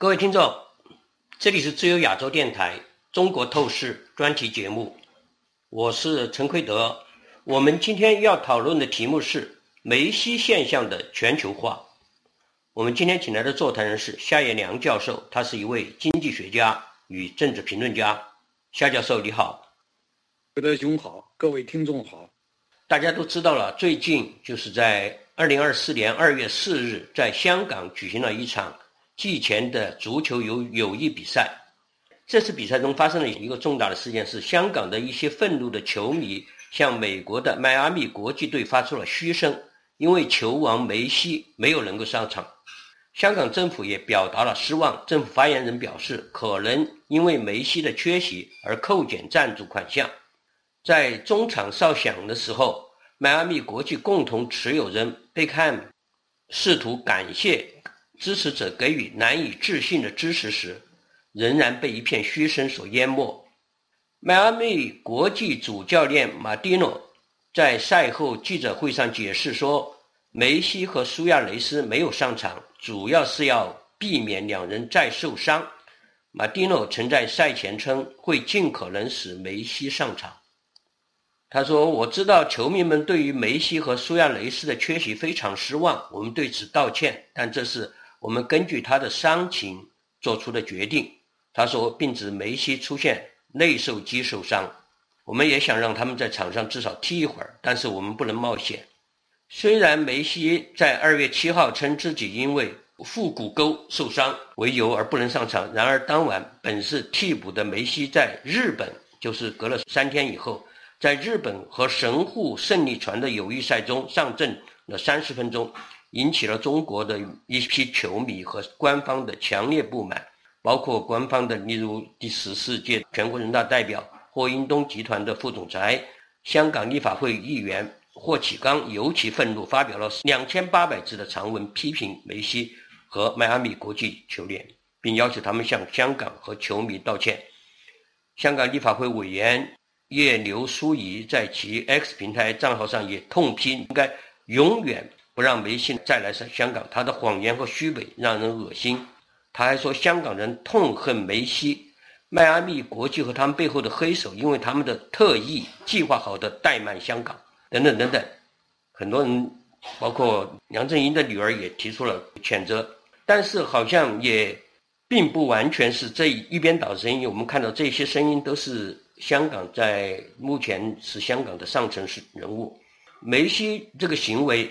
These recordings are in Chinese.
各位听众，这里是自由亚洲电台中国透视专题节目，我是陈奎德。我们今天要讨论的题目是梅西现象的全球化。我们今天请来的座谈人是夏叶良教授，他是一位经济学家与政治评论家。夏教授，你好。奎德兄好，各位听众好。大家都知道了，最近就是在二零二四年二月四日，在香港举行了一场季前的足球友友谊比赛。这次比赛中发生了一个重大的事件，是香港的一些愤怒的球迷向美国的迈阿密国际队发出了嘘声，因为球王梅西没有能够上场。香港政府也表达了失望。政府发言人表示，可能因为梅西的缺席而扣减赞助款项。在中场哨响的时候，迈阿密国际共同持有人贝克汉姆试图感谢支持者给予难以置信的支持时，仍然被一片嘘声所淹没。迈阿密国际主教练马蒂诺在赛后记者会上解释说，梅西和苏亚雷斯没有上场。主要是要避免两人再受伤。马蒂诺曾在赛前称会尽可能使梅西上场。他说：“我知道球迷们对于梅西和苏亚雷斯的缺席非常失望，我们对此道歉。但这是我们根据他的伤情做出的决定。”他说，并指梅西出现内受肌受伤。我们也想让他们在场上至少踢一会儿，但是我们不能冒险。虽然梅西在二月七号称自己因为腹股沟受伤为由而不能上场，然而当晚本是替补的梅西在日本，就是隔了三天以后，在日本和神户胜利船的友谊赛中上阵了三十分钟，引起了中国的一批球迷和官方的强烈不满，包括官方的例如第十四届全国人大代表霍英东集团的副总裁、香港立法会议员。霍启刚尤其愤怒，发表了两千八百字的长文，批评梅西和迈阿密国际球联，并要求他们向香港和球迷道歉。香港立法会委员叶刘淑仪在其 X 平台账号上也痛批，应该永远不让梅西再来香港，他的谎言和虚伪让人恶心。他还说，香港人痛恨梅西、迈阿密国际和他们背后的黑手，因为他们的特意计划好的怠慢香港。等等等等，很多人，包括梁振英的女儿也提出了谴责，但是好像也并不完全是这一边倒的声音。我们看到这些声音都是香港在目前是香港的上层是人物。梅西这个行为，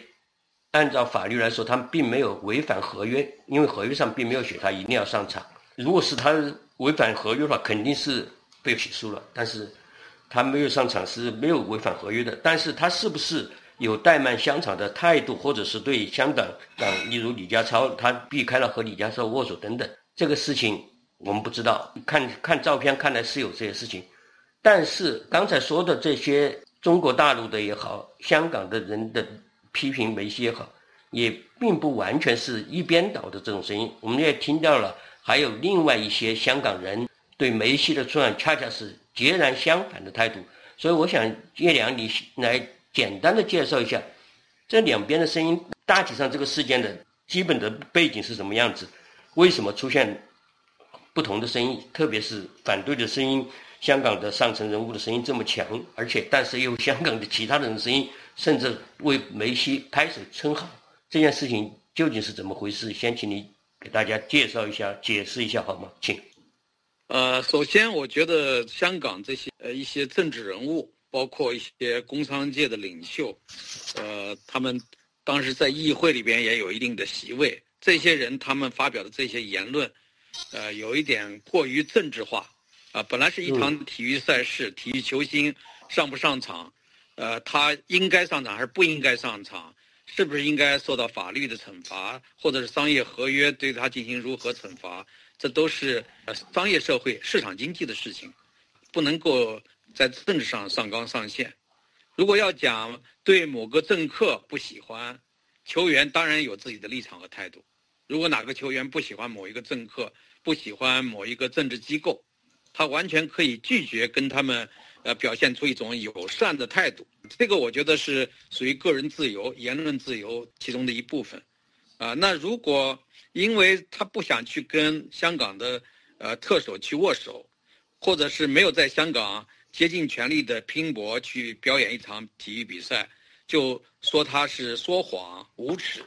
按照法律来说，他并没有违反合约，因为合约上并没有写他一定要上场。如果是他违反合约的话，肯定是被起诉了。但是。他没有上场是没有违反合约的，但是他是不是有怠慢香港的态度，或者是对香港港，例如李家超，他避开了和李家超握手等等，这个事情我们不知道。看看照片，看来是有这些事情，但是刚才说的这些中国大陆的也好，香港的人的批评梅西也好，也并不完全是一边倒的这种声音。我们也听到了，还有另外一些香港人对梅西的出场恰恰是。截然相反的态度，所以我想叶良，你来简单的介绍一下这两边的声音，大体上这个事件的基本的背景是什么样子？为什么出现不同的声音？特别是反对的声音，香港的上层人物的声音这么强，而且但是又香港的其他人的声音，甚至为梅西拍手称好，这件事情究竟是怎么回事？先请你给大家介绍一下，解释一下好吗？请。呃，首先，我觉得香港这些呃一些政治人物，包括一些工商界的领袖，呃，他们当时在议会里边也有一定的席位。这些人他们发表的这些言论，呃，有一点过于政治化。啊，本来是一场体育赛事，体育球星上不上场，呃，他应该上场还是不应该上场，是不是应该受到法律的惩罚，或者是商业合约对他进行如何惩罚？这都是呃商业社会市场经济的事情，不能够在政治上上纲上线。如果要讲对某个政客不喜欢，球员当然有自己的立场和态度。如果哪个球员不喜欢某一个政客，不喜欢某一个政治机构，他完全可以拒绝跟他们呃表现出一种友善的态度。这个我觉得是属于个人自由、言论自由其中的一部分。啊，那如果因为他不想去跟香港的呃特首去握手，或者是没有在香港竭尽全力的拼搏去表演一场体育比赛，就说他是说谎、无耻、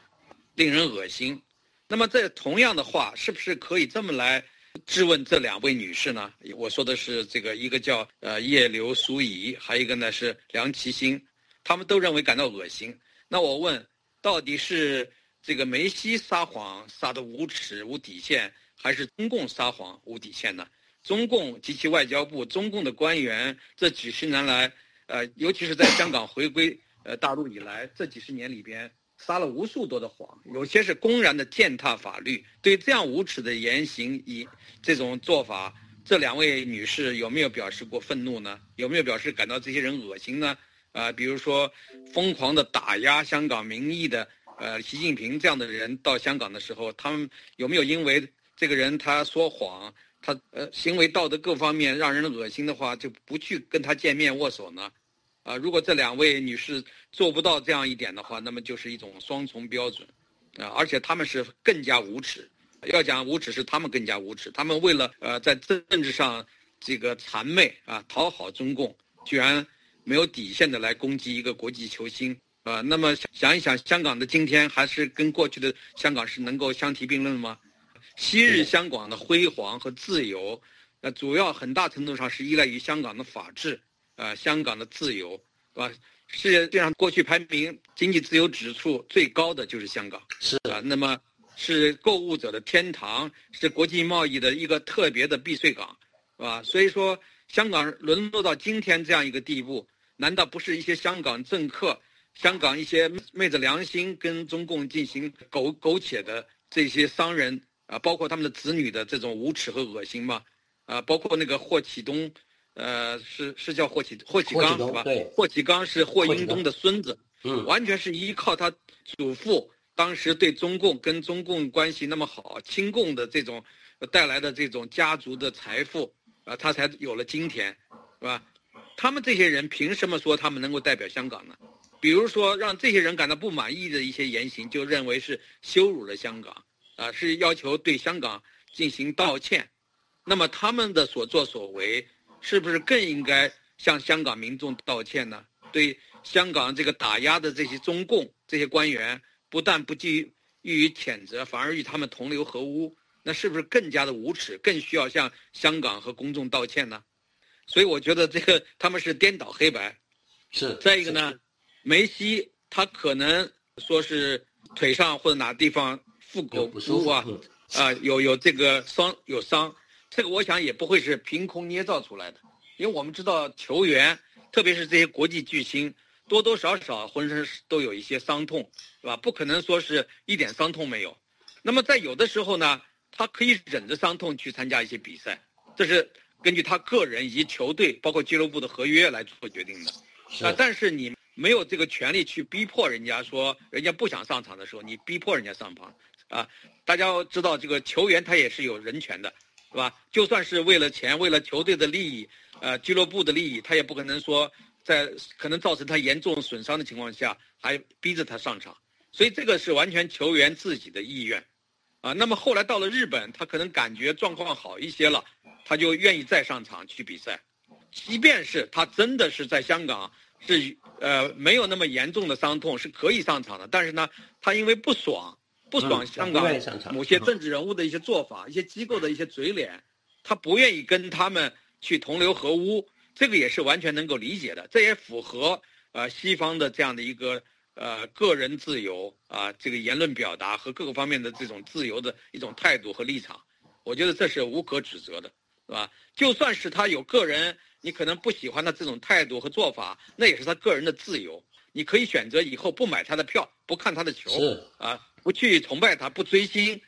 令人恶心。那么这同样的话，是不是可以这么来质问这两位女士呢？我说的是这个，一个叫呃叶刘淑仪，还有一个呢是梁其欣，他们都认为感到恶心。那我问，到底是这个梅西撒谎撒的无耻无底线，还是中共撒谎无底线呢？中共及其外交部、中共的官员这几十年来，呃，尤其是在香港回归呃大陆以来，这几十年里边撒了无数多的谎，有些是公然的践踏法律。对这样无耻的言行，以这种做法，这两位女士有没有表示过愤怒呢？有没有表示感到这些人恶心呢？啊，比如说疯狂的打压香港民意的呃习近平这样的人到香港的时候，他们有没有因为这个人他说谎？他呃行为道德各方面让人恶心的话，就不去跟他见面握手呢？啊，如果这两位女士做不到这样一点的话，那么就是一种双重标准，啊，而且他们是更加无耻。要讲无耻，是他们更加无耻。他们为了呃在政治上这个谄媚啊，讨好中共，居然没有底线的来攻击一个国际球星啊。那么想一想，香港的今天还是跟过去的香港是能够相提并论吗？昔日香港的辉煌和自由，呃，主要很大程度上是依赖于香港的法治，呃，香港的自由，是吧？世界上过去排名经济自由指数最高的就是香港，是啊。那么是购物者的天堂，是国际贸易的一个特别的避税港，是吧？所以说，香港沦落到今天这样一个地步，难道不是一些香港政客、香港一些昧着良心跟中共进行苟苟且的这些商人？啊，包括他们的子女的这种无耻和恶心吗，啊，包括那个霍启东，呃，是是叫霍启霍启刚是吧？霍启刚是霍英东的孙子，嗯，完全是依靠他祖父当时对中共跟中共关系那么好，亲共的这种带来的这种家族的财富啊，他才有了今天，是吧？他们这些人凭什么说他们能够代表香港呢？比如说让这些人感到不满意的一些言行，就认为是羞辱了香港。啊，是要求对香港进行道歉，那么他们的所作所为，是不是更应该向香港民众道歉呢？对香港这个打压的这些中共这些官员，不但不予予以谴责，反而与他们同流合污，那是不是更加的无耻，更需要向香港和公众道歉呢？所以我觉得这个他们是颠倒黑白。是。再一个呢，梅西他可能说是腿上或者哪地方。腹股不舒服啊，啊，有有这个伤有伤，这个我想也不会是凭空捏造出来的，因为我们知道球员，特别是这些国际巨星，多多少少浑身都有一些伤痛，是吧？不可能说是一点伤痛没有。那么在有的时候呢，他可以忍着伤痛去参加一些比赛，这是根据他个人以及球队包括俱乐部的合约来做决定的。啊，但是你没有这个权利去逼迫人家说，人家不想上场的时候，你逼迫人家上场。啊，大家要知道，这个球员他也是有人权的，是吧？就算是为了钱，为了球队的利益，呃，俱乐部的利益，他也不可能说在可能造成他严重损伤的情况下还逼着他上场。所以这个是完全球员自己的意愿，啊。那么后来到了日本，他可能感觉状况好一些了，他就愿意再上场去比赛。即便是他真的是在香港是呃没有那么严重的伤痛，是可以上场的，但是呢，他因为不爽。不爽香港某些政治人物的一些做法，一些机构的一些嘴脸，他不愿意跟他们去同流合污，这个也是完全能够理解的。这也符合呃西方的这样的一个呃个人自由啊，这个言论表达和各个方面的这种自由的一种态度和立场。我觉得这是无可指责的，是吧？就算是他有个人，你可能不喜欢他这种态度和做法，那也是他个人的自由。你可以选择以后不买他的票，不看他的球，啊。不去崇拜他，不追星，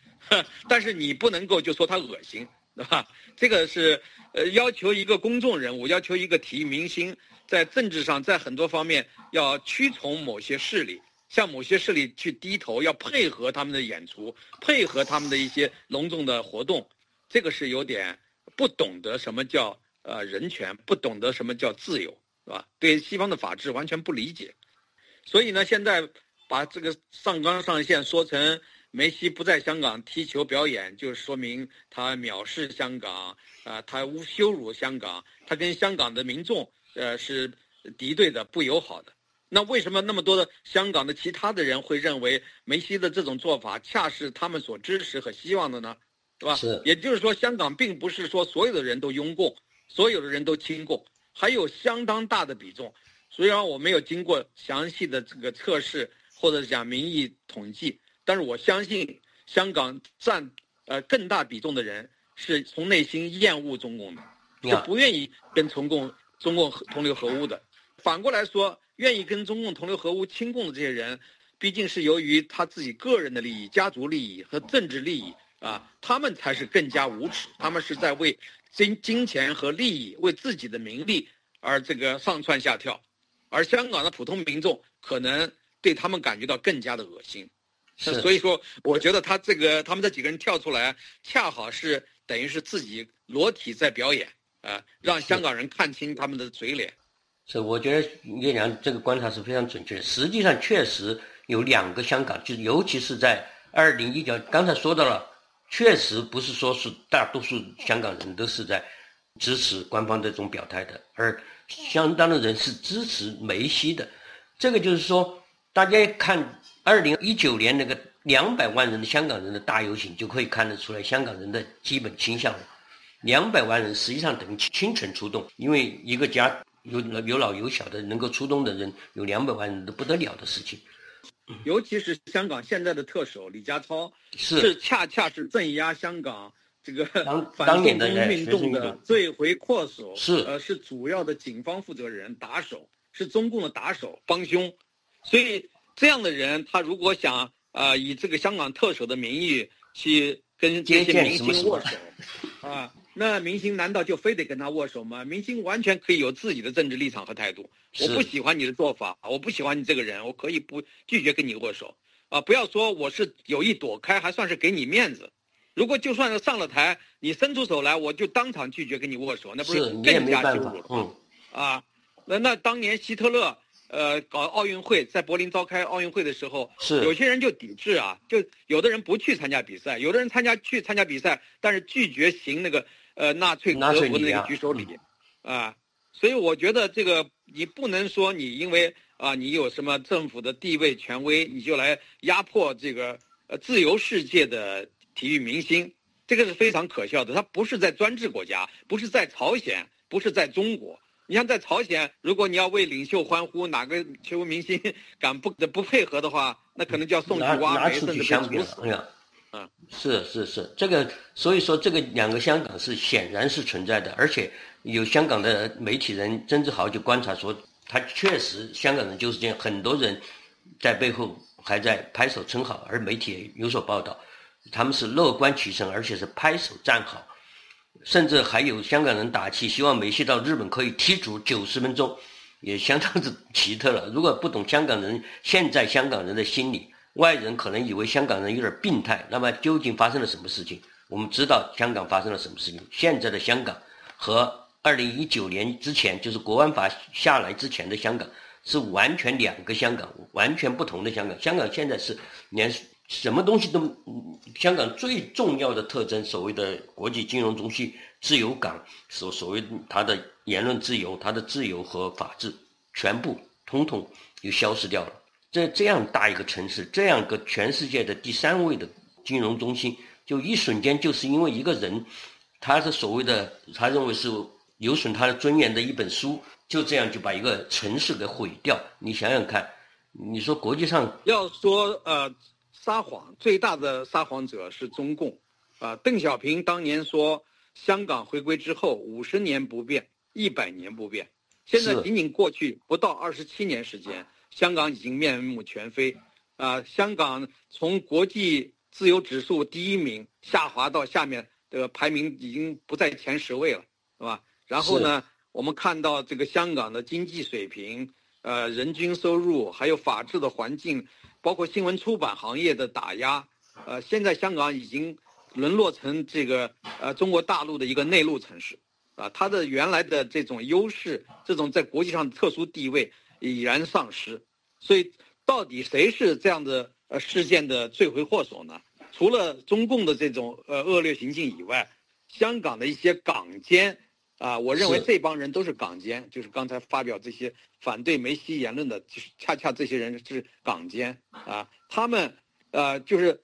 但是你不能够就说他恶心，对吧？这个是呃要求一个公众人物，要求一个体育明星，在政治上，在很多方面要屈从某些势力，向某些势力去低头，要配合他们的演出，配合他们的一些隆重的活动，这个是有点不懂得什么叫呃人权，不懂得什么叫自由，是吧？对西方的法治完全不理解，所以呢，现在。把这个上纲上线说成梅西不在香港踢球表演，就说明他藐视香港啊，他侮羞辱香港，他跟香港的民众呃是敌对的、不友好的。那为什么那么多的香港的其他的人会认为梅西的这种做法恰是他们所支持和希望的呢？对吧？是。也就是说，香港并不是说所有的人都拥共，所有的人都亲共，还有相当大的比重。虽然我没有经过详细的这个测试或者讲民意统计。但是我相信，香港占呃更大比重的人是从内心厌恶中共的，是不愿意跟中共中共同流合污的。反过来说，愿意跟中共同流合污、亲共的这些人，毕竟是由于他自己个人的利益、家族利益和政治利益啊，他们才是更加无耻。他们是在为金金钱和利益、为自己的名利而这个上蹿下跳，而香港的普通民众可能对他们感觉到更加的恶心。所以说，我觉得他这个他们这几个人跳出来，恰好是等于是自己裸体在表演，啊，让香港人看清他们的嘴脸。是，我觉得岳良这个观察是非常准确。实际上，确实有两个香港，就尤其是在二零一九，刚才说到了，确实不是说是大多数香港人都是在支持官方这种表态的，而相当的人是支持梅西的。这个就是说，大家看。二零一九年那个两百万人的香港人的大游行，就可以看得出来香港人的基本倾向了。两百万人实际上等于倾城出动，因为一个家有有老有小的，能够出动的人有两百万人，都不得了的事情。尤其是香港现在的特首李家超，是恰恰是镇压香港这个 反动运动的罪魁祸首，是呃是主要的警方负责人打手，是中共的打手帮凶，所以。这样的人，他如果想啊以这个香港特首的名义去跟这些明星握手，啊，那明星难道就非得跟他握手吗？明星完全可以有自己的政治立场和态度。我不喜欢你的做法，我不喜欢你这个人，我可以不拒绝跟你握手。啊，不要说我是有意躲开，还算是给你面子。如果就算是上了台，你伸出手来，我就当场拒绝跟你握手，那不是更加羞辱了？嗯，啊，那那当年希特勒。呃，搞奥运会，在柏林召开奥运会的时候，是有些人就抵制啊，就有的人不去参加比赛，有的人参加去参加比赛，但是拒绝行那个呃纳粹德国的那个举手礼，啊，所以我觉得这个你不能说你因为啊你有什么政府的地位权威，你就来压迫这个呃自由世界的体育明星，这个是非常可笑的。他不是在专制国家，不是在朝鲜，不是在中国。你像在朝鲜，如果你要为领袖欢呼，哪个球明星 敢不不配合的话，那可能就要送去挖煤，甚至被处死。嗯，是是是，这个所以说这个两个香港是显然是存在的，而且有香港的媒体人曾志豪就观察说，他确实香港人就是这样，很多人在背后还在拍手称好，而媒体也有所报道，他们是乐观其成，而且是拍手赞好。甚至还有香港人打气，希望梅西到日本可以踢足九十分钟，也相当之奇特了。如果不懂香港人现在香港人的心理，外人可能以为香港人有点病态。那么究竟发生了什么事情？我们知道香港发生了什么事情。现在的香港和二零一九年之前，就是国安法下来之前的香港，是完全两个香港，完全不同的香港。香港现在是连。什么东西都，香港最重要的特征，所谓的国际金融中心、自由港，所所谓它的言论自由、它的自由和法治，全部通通就消失掉了。这这样大一个城市，这样个全世界的第三位的金融中心，就一瞬间就是因为一个人，他是所谓的他认为是有损他的尊严的一本书，就这样就把一个城市给毁掉。你想想看，你说国际上要说呃。撒谎最大的撒谎者是中共，啊，邓小平当年说香港回归之后五十年不变，一百年不变，现在仅仅过去不到二十七年时间，香港已经面目全非，啊，香港从国际自由指数第一名下滑到下面的排名已经不在前十位了，是吧？然后呢，我们看到这个香港的经济水平，呃，人均收入还有法治的环境。包括新闻出版行业的打压，呃，现在香港已经沦落成这个呃中国大陆的一个内陆城市，啊，它的原来的这种优势，这种在国际上的特殊地位已然丧失。所以，到底谁是这样的呃事件的罪魁祸首呢？除了中共的这种呃恶劣行径以外，香港的一些港奸啊，我认为这帮人都是港奸，就是刚才发表这些反对梅西言论的，就是恰恰这些人是港奸啊，他们呃就是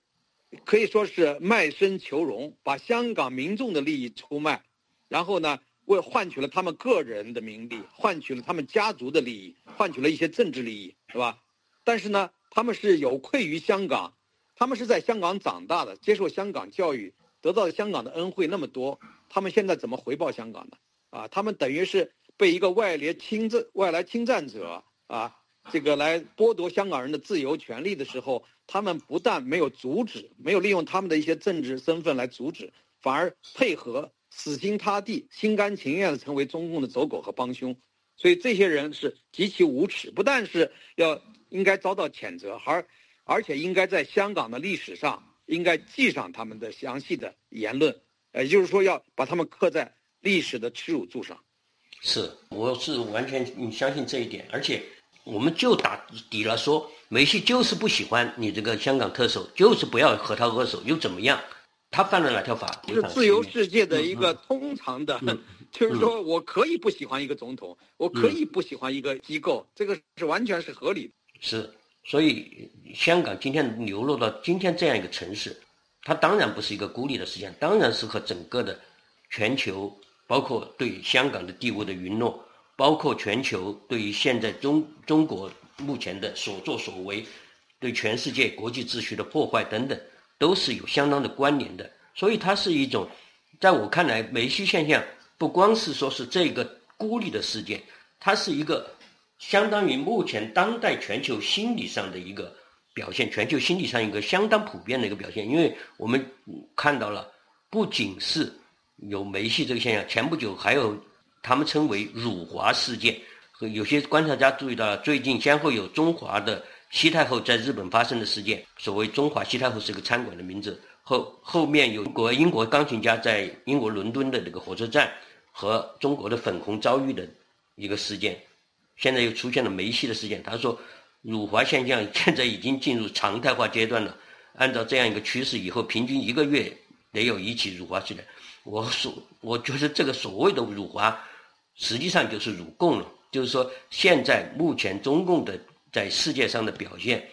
可以说是卖身求荣，把香港民众的利益出卖，然后呢为换取了他们个人的名利，换取了他们家族的利益，换取了一些政治利益，是吧？但是呢，他们是有愧于香港。他们是在香港长大的，接受香港教育，得到香港的恩惠那么多，他们现在怎么回报香港呢？啊，他们等于是被一个外来侵占、外来侵占者啊，这个来剥夺香港人的自由权利的时候，他们不但没有阻止，没有利用他们的一些政治身份来阻止，反而配合，死心塌地、心甘情愿的成为中共的走狗和帮凶，所以这些人是极其无耻，不但是要应该遭到谴责，而。而且应该在香港的历史上应该记上他们的详细的言论，也就是说要把他们刻在历史的耻辱柱上。是，我是完全相信这一点。而且，我们就打底了说，梅西就是不喜欢你这个香港特首，就是不要和他握手，又怎么样？他犯了哪条法？是自由世界的一个通常的，就是说我可以不喜欢一个总统，我可以不喜欢一个机构，这个是完全是合理的。是。所以，香港今天流落到今天这样一个城市，它当然不是一个孤立的事件，当然是和整个的全球，包括对香港的地位的允诺，包括全球对于现在中中国目前的所作所为，对全世界国际秩序的破坏等等，都是有相当的关联的。所以，它是一种，在我看来，梅西现象不光是说是这个孤立的事件，它是一个。相当于目前当代全球心理上的一个表现，全球心理上一个相当普遍的一个表现。因为我们看到了，不仅是有梅西这个现象，前不久还有他们称为“辱华事件”。和有些观察家注意到了，最近先后有中华的西太后在日本发生的事件。所谓中华西太后是个餐馆的名字。后后面有国英国钢琴家在英国伦敦的这个火车站和中国的粉红遭遇的一个事件。现在又出现了梅西的事件，他说，辱华现象现在已经进入常态化阶段了。按照这样一个趋势，以后平均一个月得有一起辱华事件。我所我觉得这个所谓的辱华，实际上就是辱共了。就是说，现在目前中共的在世界上的表现，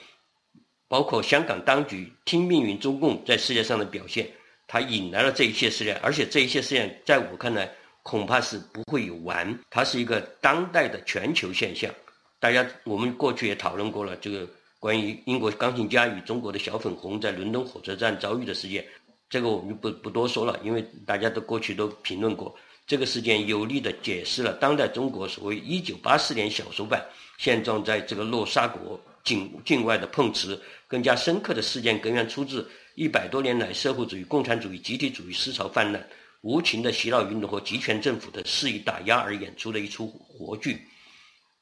包括香港当局听命于中共在世界上的表现，它引来了这一切事件，而且这一切事件在我看来。恐怕是不会有完，它是一个当代的全球现象。大家，我们过去也讨论过了，这个关于英国钢琴家与中国的小粉红在伦敦火车站遭遇的事件，这个我们不不多说了，因为大家都过去都评论过。这个事件有力的解释了当代中国所谓1984年小手板现状在这个洛沙国境境外的碰瓷。更加深刻的事件根源出自一百多年来社会主义、共产主义、集体主义思潮泛滥。无情的洗脑运动和集权政府的肆意打压而演出的一出活剧，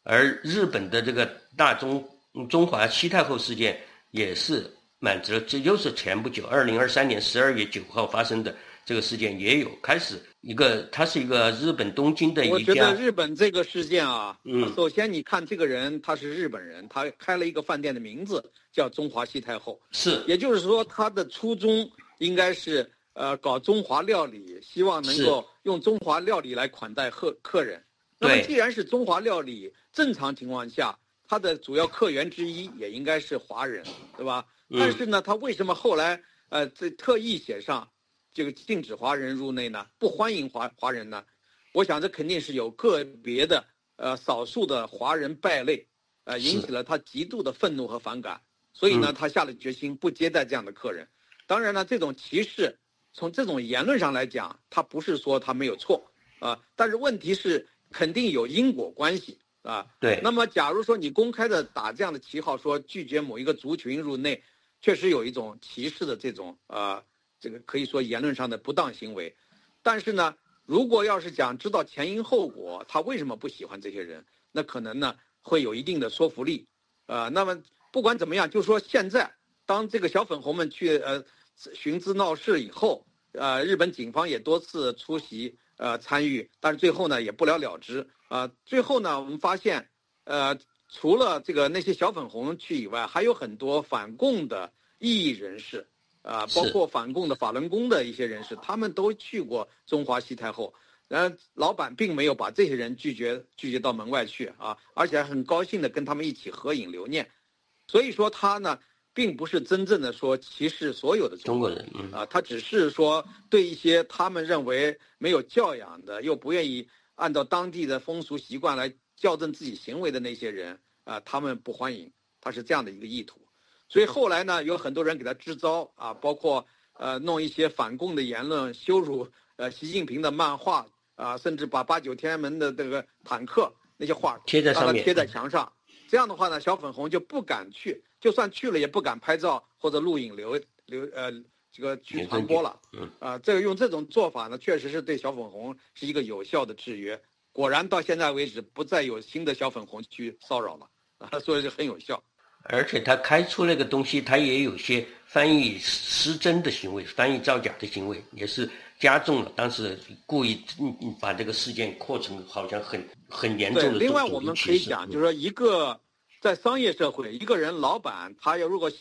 而日本的这个大中中华西太后事件也是满足，这又是前不久，二零二三年十二月九号发生的这个事件，也有开始一个，它是一个日本东京的一家。我觉得日本这个事件啊，嗯，首先你看这个人他是日本人，他开了一个饭店的名字叫中华西太后，是，也就是说他的初衷应该是。呃，搞中华料理，希望能够用中华料理来款待客客人。那么，既然是中华料理，正常情况下，它的主要客源之一也应该是华人，对吧？但是呢，他为什么后来呃，这特意写上这个禁止华人入内呢？不欢迎华华人呢？我想这肯定是有个别的呃少数的华人败类，呃，引起了他极度的愤怒和反感。所以呢，他下了决心不接待这样的客人。当然了，这种歧视。从这种言论上来讲，他不是说他没有错啊，但是问题是肯定有因果关系啊。对。那么，假如说你公开的打这样的旗号，说拒绝某一个族群入内，确实有一种歧视的这种啊，这个可以说言论上的不当行为。但是呢，如果要是讲知道前因后果，他为什么不喜欢这些人，那可能呢会有一定的说服力啊。那么不管怎么样，就说现在当这个小粉红们去呃。寻滋闹事以后，呃，日本警方也多次出席，呃，参与，但是最后呢，也不了了之。啊，最后呢，我们发现，呃，除了这个那些小粉红去以外，还有很多反共的异议人士，啊，包括反共的法轮功的一些人士，他们都去过中华西太后。然后老板并没有把这些人拒绝拒绝到门外去啊，而且还很高兴的跟他们一起合影留念。所以说他呢，并不是真正的说歧视所有的中国人啊，他只是说对一些他们认为没有教养的，又不愿意按照当地的风俗习惯来校正自己行为的那些人啊，他们不欢迎。他是这样的一个意图。所以后来呢，有很多人给他支招啊，包括呃弄一些反共的言论，羞辱呃习近平的漫画。啊，甚至把八九天安门的这个坦克那些画贴在上面，贴在墙上。这样的话呢，小粉红就不敢去，就算去了也不敢拍照或者录影留留呃这个去传播了。嗯啊，这个用这种做法呢，确实是对小粉红是一个有效的制约。果然到现在为止，不再有新的小粉红去骚扰了啊，所以就很有效。而且他开出那个东西，他也有些翻译失真的行为，翻译造假的行为，也是。加重了，当时故意嗯嗯把这个事件扩成好像很很严重的另外，我们可以讲，就是说一个在商业社会，一个人老板他要如果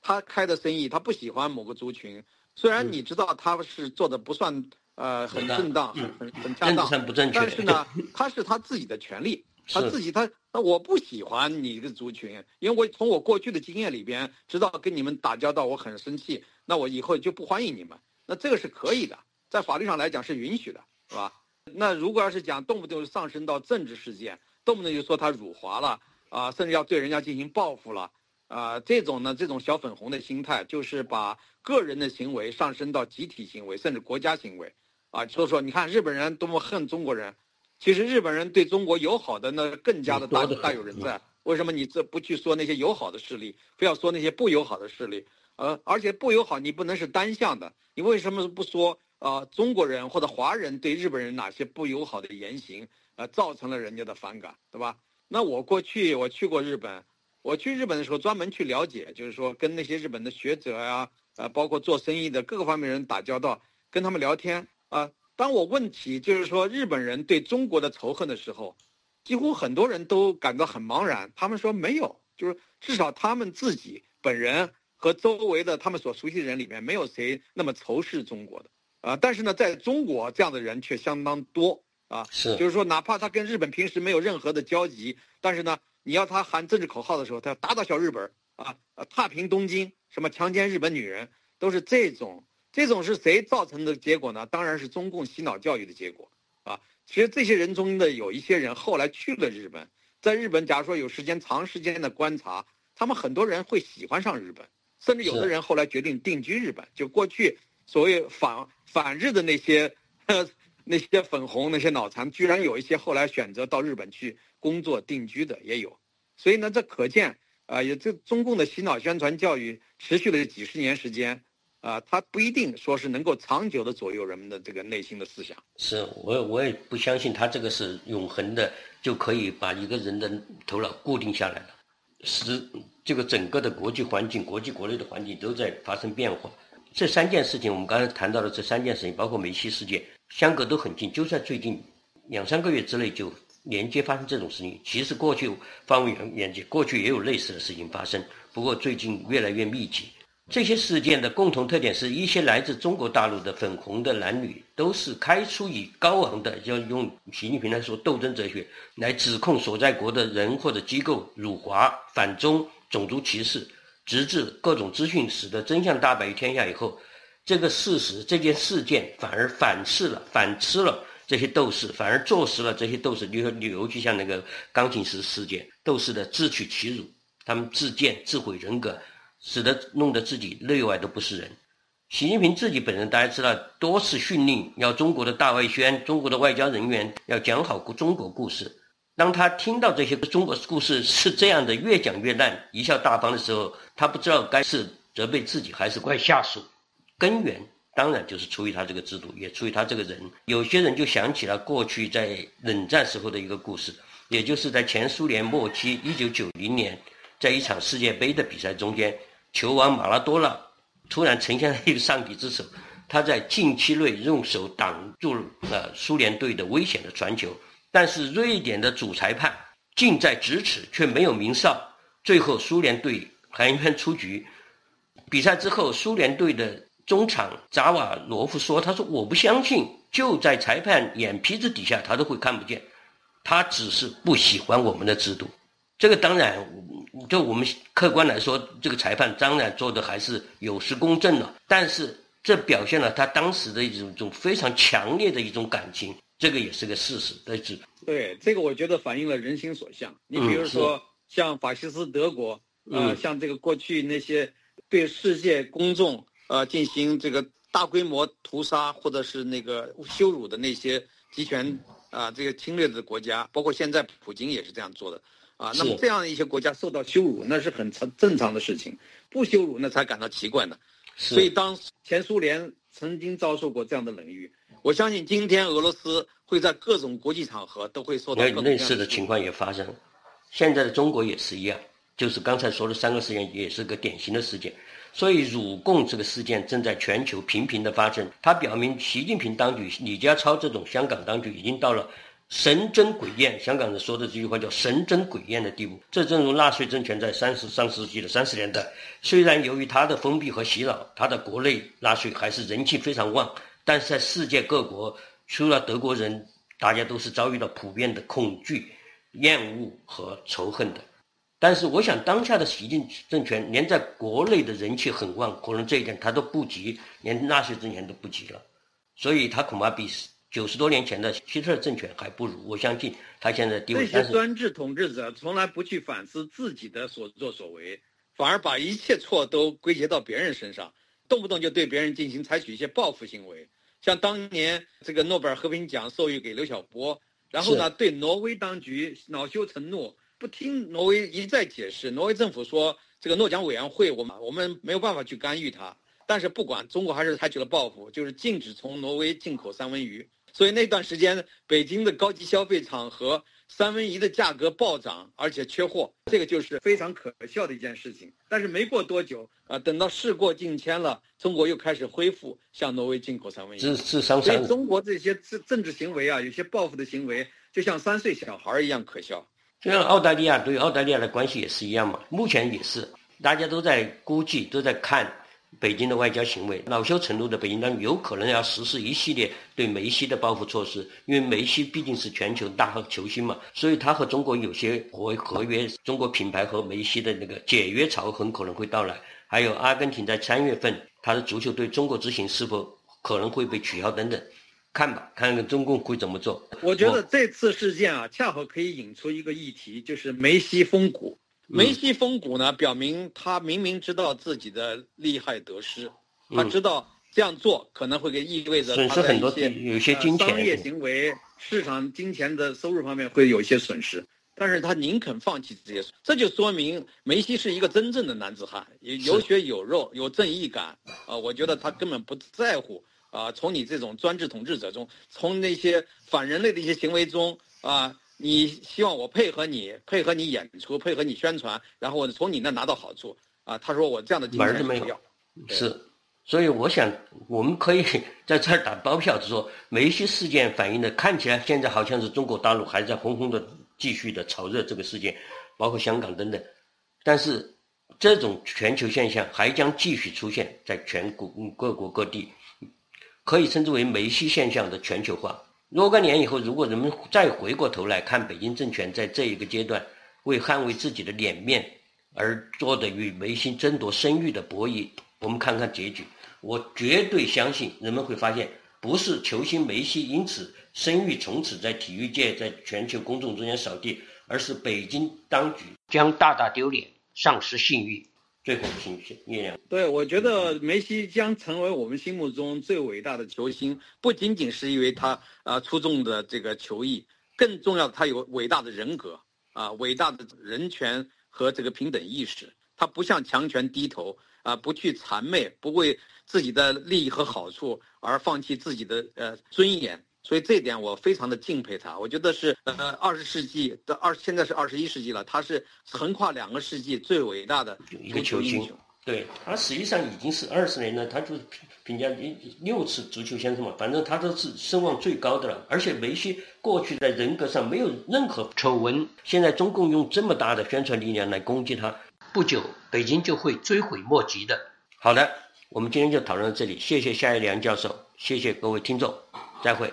他开的生意他不喜欢某个族群，虽然你知道他是做的不算呃很正当、很很很恰当，但是呢，他是他自己的权利，他自己他那我不喜欢你这个族群，因为我从我过去的经验里边知道跟你们打交道我很生气，那我以后就不欢迎你们，那这个是可以的。在法律上来讲是允许的，是吧？那如果要是讲动不动上升到政治事件，动不动就说他辱华了啊，甚至要对人家进行报复了啊，这种呢，这种小粉红的心态，就是把个人的行为上升到集体行为，甚至国家行为啊。所以说，你看日本人多么恨中国人，其实日本人对中国友好的那更加的大大有人在。为什么你这不去说那些友好的势力，非要说那些不友好的势力？呃，而且不友好，你不能是单向的，你为什么不说？啊，中国人或者华人对日本人哪些不友好的言行，呃，造成了人家的反感，对吧？那我过去我去过日本，我去日本的时候专门去了解，就是说跟那些日本的学者呀，呃，包括做生意的各个方面人打交道，跟他们聊天啊。当我问起就是说日本人对中国的仇恨的时候，几乎很多人都感到很茫然。他们说没有，就是至少他们自己本人和周围的他们所熟悉的人里面，没有谁那么仇视中国的。啊，但是呢，在中国这样的人却相当多啊，是，就是说，哪怕他跟日本平时没有任何的交集，但是呢，你要他喊政治口号的时候，他要打倒小日本啊，踏平东京，什么强奸日本女人，都是这种，这种是谁造成的结果呢？当然是中共洗脑教育的结果啊。其实这些人中的有一些人后来去了日本，在日本，假如说有时间长时间的观察，他们很多人会喜欢上日本，甚至有的人后来决定定居日本，就过去。所谓反反日的那些，那些粉红那些脑残，居然有一些后来选择到日本去工作定居的也有，所以呢，这可见啊，也这中共的洗脑宣传教育持续了几十年时间，啊，它不一定说是能够长久的左右人们的这个内心的思想。是我我也不相信他这个是永恒的，就可以把一个人的头脑固定下来了。是这个整个的国际环境、国际国内的环境都在发生变化。这三件事情，我们刚才谈到的这三件事情，包括梅西事件，相隔都很近，就在最近两三个月之内就连接发生这种事情。其实过去范围远远近，过去也有类似的事情发生，不过最近越来越密集。这些事件的共同特点是一些来自中国大陆的粉红的男女，都是开出以高昂的，要用习近平来说斗争哲学来指控所在国的人或者机构辱华、反中、种族歧视。直至各种资讯使得真相大白于天下以后，这个事实这件事件反而反噬了、反吃了这些斗士，反而坐实了这些斗士，比如旅游就像那个钢琴师事件，斗士的自取其辱，他们自贱自毁人格，使得弄得自己内外都不是人。习近平自己本人大家知道，多次训令要中国的大外宣、中国的外交人员要讲好中国故事。当他听到这些中国故事是这样的，越讲越烂，贻笑大方的时候，他不知道该是责备自己还是怪下属。根源当然就是出于他这个制度，也出于他这个人。有些人就想起了过去在冷战时候的一个故事，也就是在前苏联末期，一九九零年，在一场世界杯的比赛中间，球王马拉多纳突然呈现了一个上帝之手，他在禁区内用手挡住了苏联队的危险的传球。但是瑞典的主裁判近在咫尺却没有鸣哨，最后苏联队含冤出局。比赛之后，苏联队的中场扎瓦罗夫说：“他说我不相信，就在裁判眼皮子底下，他都会看不见。他只是不喜欢我们的制度。这个当然，就我们客观来说，这个裁判当然做的还是有失公正了。但是这表现了他当时的一种种非常强烈的一种感情，这个也是个事实。对，对，这个我觉得反映了人心所向。你比如说，像法西斯德国，呃，像这个过去那些。”对世界公众呃进行这个大规模屠杀或者是那个羞辱的那些集权啊这个侵略的国家，包括现在普京也是这样做的啊。那么这样一些国家受到羞辱，那是很常正常的事情，不羞辱那才感到奇怪呢。所以当前苏联曾经遭受过这样的冷遇，我相信今天俄罗斯会在各种国际场合都会受到类似的情况也发生，现在的中国也是一样。就是刚才说的三个事件，也是个典型的事件。所以辱共这个事件正在全球频频的发生。它表明，习近平当局、李家超这种香港当局已经到了神憎鬼厌。香港人说的这句话叫“神憎鬼厌”的地步。这正如纳粹政权在三十上世纪的三十年代，虽然由于它的封闭和洗脑，它的国内纳粹还是人气非常旺，但是在世界各国，除了德国人，大家都是遭遇到普遍的恐惧、厌恶和仇恨的。但是我想，当下的习近平政权连在国内的人气很旺，可能这一点他都不及，连纳粹政权都不及了，所以他恐怕比九十多年前的希特勒政权还不如。我相信他现在地位。这些专制统治者从来不去反思自己的所作所为，反而把一切错都归结到别人身上，动不动就对别人进行采取一些报复行为。像当年这个诺贝尔和平奖授予给刘晓波，然后呢，对挪威当局恼羞成怒。不听挪威一再解释，挪威政府说这个诺奖委员会，我们我们没有办法去干预它。但是不管中国还是采取了报复，就是禁止从挪威进口三文鱼。所以那段时间，北京的高级消费场合三文鱼的价格暴涨，而且缺货，这个就是非常可笑的一件事情。但是没过多久啊，等到事过境迁了，中国又开始恢复向挪威进口三文鱼。所以中国这些政政治行为啊，有些报复的行为，就像三岁小孩一样可笑。就像澳大利亚对澳大利亚的关系也是一样嘛，目前也是大家都在估计，都在看北京的外交行为。恼羞成怒的北京当局有可能要实施一系列对梅西的报复措施，因为梅西毕竟是全球大号球星嘛，所以他和中国有些合合约，中国品牌和梅西的那个解约潮很可能会到来。还有阿根廷在三月份他的足球队中国之行是否可能会被取消等等。看吧，看看中共会怎么做。我觉得这次事件啊，恰好可以引出一个议题，就是梅西封谷。梅西封谷呢，表明他明明知道自己的利害得失，他知道这样做可能会给意味着损失很多，有些金钱商业行为、市场金钱的收入方面会有一些损失，但是他宁肯放弃这些，这就说明梅西是一个真正的男子汉，有血有肉，有正义感啊！我觉得他根本不在乎。啊，从你这种专制统治者中，从那些反人类的一些行为中，啊，你希望我配合你，配合你演出，配合你宣传，然后我从你那拿到好处，啊，他说我这样的门儿都没有，是，所以我想我们可以 在这儿打包票，就说梅西事件反映的看起来现在好像是中国大陆还在轰轰的继续的炒热这个事件，包括香港等等，但是这种全球现象还将继续出现在全国各国各地。可以称之为梅西现象的全球化。若干年以后，如果人们再回过头来看北京政权在这一个阶段为捍卫自己的脸面而做的与梅西争夺声誉的博弈，我们看看结局。我绝对相信人们会发现，不是球星梅西因此声誉从此在体育界在全球公众中间扫地，而是北京当局将大大丢脸，丧失信誉。最后信息，力量。对，我觉得梅西将成为我们心目中最伟大的球星，不仅仅是因为他啊出众的这个球艺，更重要他有伟大的人格啊，伟大的人权和这个平等意识。他不向强权低头啊，不去谄媚，不为自己的利益和好处而放弃自己的呃尊严。所以这一点我非常的敬佩他，我觉得是呃二十世纪的二，现在是二十一世纪了，他是横跨两个世纪最伟大的一个球星。对他实际上已经是二十年了，他就是评评价六次足球先生嘛，反正他都是声望最高的了。而且梅西过去在人格上没有任何丑闻，现在中共用这么大的宣传力量来攻击他，不久北京就会追悔莫及的。好的，我们今天就讨论到这里，谢谢夏一良教授，谢谢各位听众，再会。